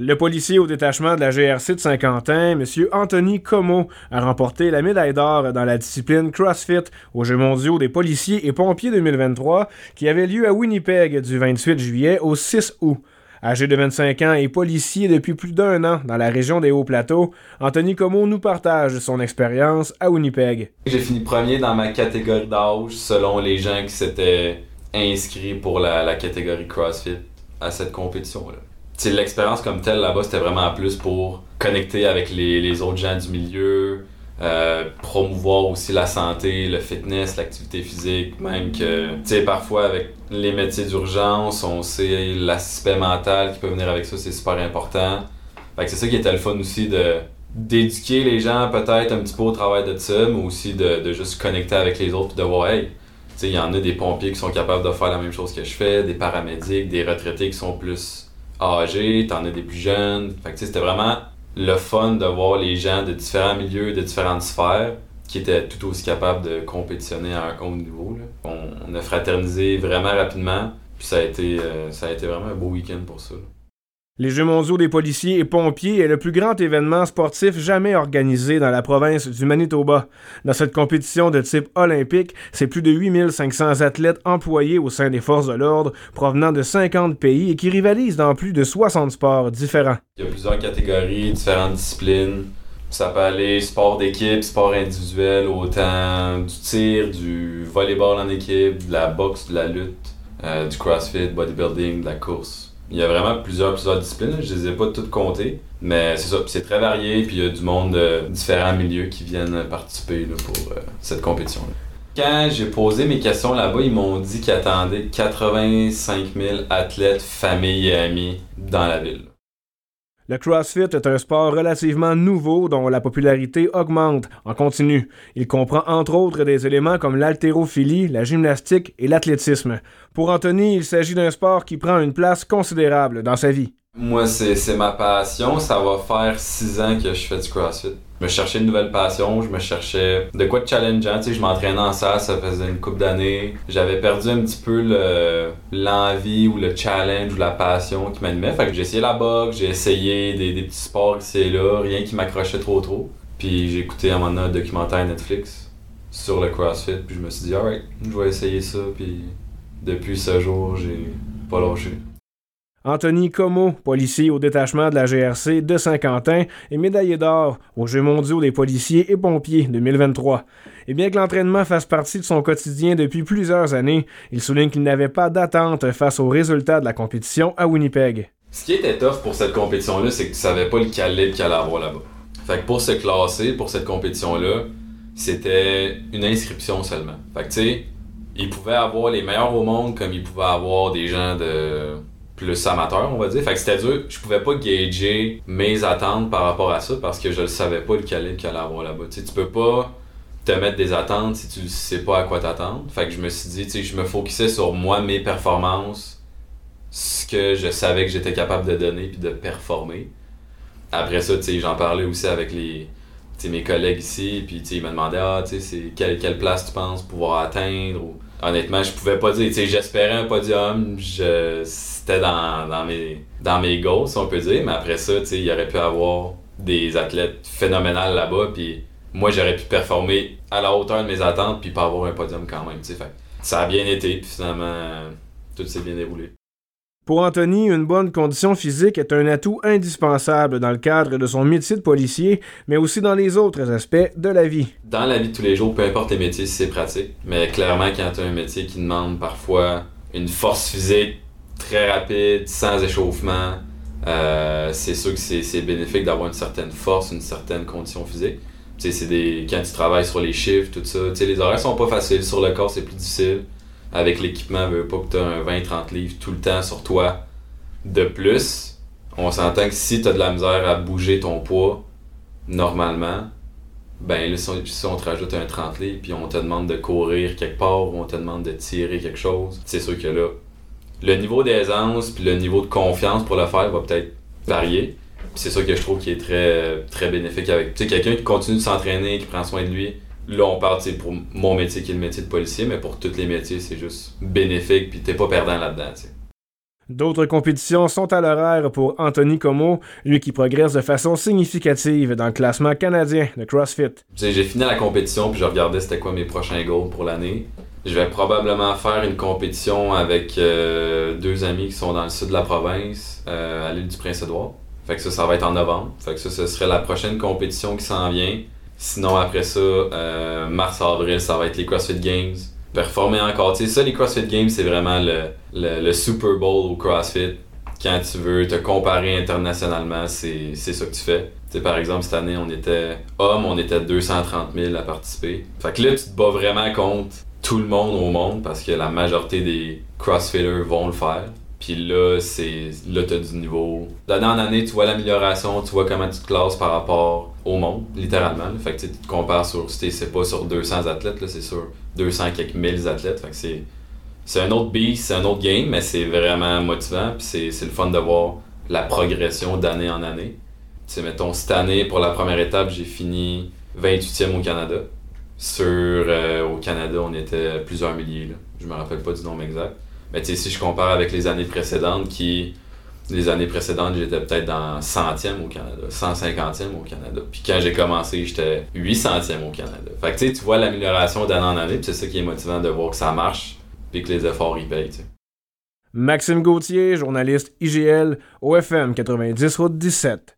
Le policier au détachement de la GRC de Saint-Quentin, M. Anthony Como, a remporté la médaille d'or dans la discipline CrossFit aux Jeux mondiaux des policiers et pompiers 2023 qui avait lieu à Winnipeg du 28 juillet au 6 août. Âgé de 25 ans et policier depuis plus d'un an dans la région des Hauts-Plateaux, Anthony Como nous partage son expérience à Winnipeg. J'ai fini premier dans ma catégorie d'âge selon les gens qui s'étaient inscrits pour la, la catégorie CrossFit à cette compétition-là l'expérience comme telle là-bas, c'était vraiment plus pour connecter avec les, les autres gens du milieu, euh, promouvoir aussi la santé, le fitness, l'activité physique, même que, tu sais, parfois avec les métiers d'urgence, on sait l'aspect mental qui peut venir avec ça, c'est super important. Fait que c'est ça qui était le fun aussi de d'éduquer les gens peut-être un petit peu au travail de ça, mais aussi de, de juste connecter avec les autres et de voir, hey, il y en a des pompiers qui sont capables de faire la même chose que je fais, des paramédics, des retraités qui sont plus âgés, t'en as des plus jeunes. Fait que c'était vraiment le fun de voir les gens de différents milieux, de différentes sphères qui étaient tout aussi capables de compétitionner à un haut niveau. On, a fraternisé vraiment rapidement, puis ça a été, euh, ça a été vraiment un beau week-end pour ça. Les Jeux mondiaux des policiers et pompiers est le plus grand événement sportif jamais organisé dans la province du Manitoba. Dans cette compétition de type olympique, c'est plus de 8500 athlètes employés au sein des forces de l'ordre provenant de 50 pays et qui rivalisent dans plus de 60 sports différents. Il y a plusieurs catégories, différentes disciplines. Ça peut aller sport d'équipe, sport individuel, autant du tir, du volleyball en équipe, de la boxe, de la lutte, euh, du crossfit, bodybuilding, de la course il y a vraiment plusieurs, plusieurs disciplines. Je les ai pas toutes comptées. Mais c'est ça, c'est très varié. Puis il y a du monde de différents milieux qui viennent participer pour euh, cette compétition-là. Quand j'ai posé mes questions là-bas, ils m'ont dit qu'ils attendaient 85 000 athlètes, familles et amis dans la ville. Le CrossFit est un sport relativement nouveau dont la popularité augmente en continu. Il comprend entre autres des éléments comme l'haltérophilie, la gymnastique et l'athlétisme. Pour Anthony, il s'agit d'un sport qui prend une place considérable dans sa vie. Moi, c'est ma passion. Ça va faire six ans que je fais du CrossFit. Je me cherchais une nouvelle passion, je me cherchais de quoi de challengeant. Tu sais, je m'entraînais en ça, ça faisait une couple d'années. J'avais perdu un petit peu l'envie ou le challenge ou la passion qui m'animait. Fait que j'ai essayé la boxe, j'ai essayé des, des, petits sports ici et là, rien qui m'accrochait trop trop. Puis j'ai écouté un moment donné un documentaire Netflix sur le CrossFit, puis je me suis dit, alright, je vais essayer ça. Puis depuis ce jour, j'ai pas lâché. Anthony Como, policier au détachement de la GRC de Saint-Quentin et médaillé d'or aux Jeux mondiaux des policiers et pompiers 2023. Et bien que l'entraînement fasse partie de son quotidien depuis plusieurs années, il souligne qu'il n'avait pas d'attente face aux résultats de la compétition à Winnipeg. Ce qui était tough pour cette compétition-là, c'est que tu savais pas le calibre qu'il allait avoir là-bas. Fait que pour se classer pour cette compétition-là, c'était une inscription seulement. Fait que tu sais, il pouvait avoir les meilleurs au monde comme il pouvait avoir des gens de plus amateur, on va dire. Fait que c'était dur. Je pouvais pas gager mes attentes par rapport à ça parce que je ne savais pas le calibre qu'il allait avoir là-bas. Tu, peux pas te mettre des attentes si tu sais pas à quoi t'attendre. Fait que je me suis dit, tu sais, je me focusais sur moi, mes performances, ce que je savais que j'étais capable de donner puis de performer. Après ça, tu sais, j'en parlais aussi avec les mes collègues ici, puis ils me demandaient ah, tu sais, quelle, quelle place tu penses pouvoir atteindre ou honnêtement, je pouvais pas dire, tu sais, j'espérais un podium, je, c'était dans, dans, mes, dans mes goals, si on peut dire, mais après ça, il y aurait pu avoir des athlètes phénoménales là-bas, puis moi, j'aurais pu performer à la hauteur de mes attentes, puis pas avoir un podium quand même, sais, ça a bien été, puis finalement, tout s'est bien déroulé. Pour Anthony, une bonne condition physique est un atout indispensable dans le cadre de son métier de policier, mais aussi dans les autres aspects de la vie. Dans la vie de tous les jours, peu importe les métiers, si c'est pratique, mais clairement, quand tu as un métier qui demande parfois une force physique très rapide, sans échauffement, euh, c'est sûr que c'est bénéfique d'avoir une certaine force, une certaine condition physique. c'est des quand tu travailles sur les chiffres, tout ça, les horaires sont pas faciles, sur le corps c'est plus difficile avec l'équipement, veut pas que tu aies un 20-30 livres tout le temps sur toi. De plus, on s'entend que si tu as de la misère à bouger ton poids normalement, ben là, si on, te rajoute un 30 livres puis on te demande de courir quelque part ou on te demande de tirer quelque chose, c'est sûr que là, le niveau d'aisance puis le niveau de confiance pour le faire va peut-être varier. C'est ça que je trouve qui est très, très bénéfique avec. Tu sais, quelqu'un qui continue de s'entraîner, qui prend soin de lui, là, on parle pour mon métier qui est le métier de policier, mais pour tous les métiers, c'est juste bénéfique, puis t'es pas perdant là-dedans. D'autres compétitions sont à l'horaire pour Anthony Como, lui qui progresse de façon significative dans le classement canadien de CrossFit. J'ai fini la compétition puis je regardais c'était quoi mes prochains goals pour l'année. Je vais probablement faire une compétition avec euh, deux amis qui sont dans le sud de la province, euh, à l'île du Prince-Édouard. Fait que ça, ça va être en novembre. Fait que ça, ce serait la prochaine compétition qui s'en vient. Sinon, après ça, euh, mars-avril, ça va être les CrossFit Games performer encore. Tu ça, les CrossFit Games, c'est vraiment le, le, Super Bowl au CrossFit. Quand tu veux te comparer internationalement, c'est ça que tu fais. Par exemple, cette année, on était hommes, on était 230 000 à participer. Fait que là, tu te bats vraiment contre tout le monde au monde parce que la majorité des CrossFitters vont le faire. Puis là, c'est là tu as du niveau. D'année en année, tu vois l'amélioration, tu vois comment tu te classes par rapport au monde, littéralement. Fait que tu te compares sur, c'est pas sur 200 athlètes, c'est sur 200 quelques mille athlètes. Fait que c'est, c'est un autre beat, c'est un autre game, mais c'est vraiment motivant. Puis c'est, c'est le fun de voir la progression d'année en année. Tu mettons, cette année, pour la première étape, j'ai fini 28e au Canada. Sur, euh, au Canada, on était plusieurs milliers. Là. Je me rappelle pas du nombre exact. Mais tu sais, si je compare avec les années précédentes, qui. Les années précédentes, j'étais peut-être dans 100e au Canada, 150e au Canada. Puis quand j'ai commencé, j'étais 800e au Canada. Fait que tu sais, tu vois l'amélioration d'année en année, puis c'est ça qui est motivant de voir que ça marche, puis que les efforts y payent, Maxime Gauthier, journaliste IGL, OFM 90 Route 17.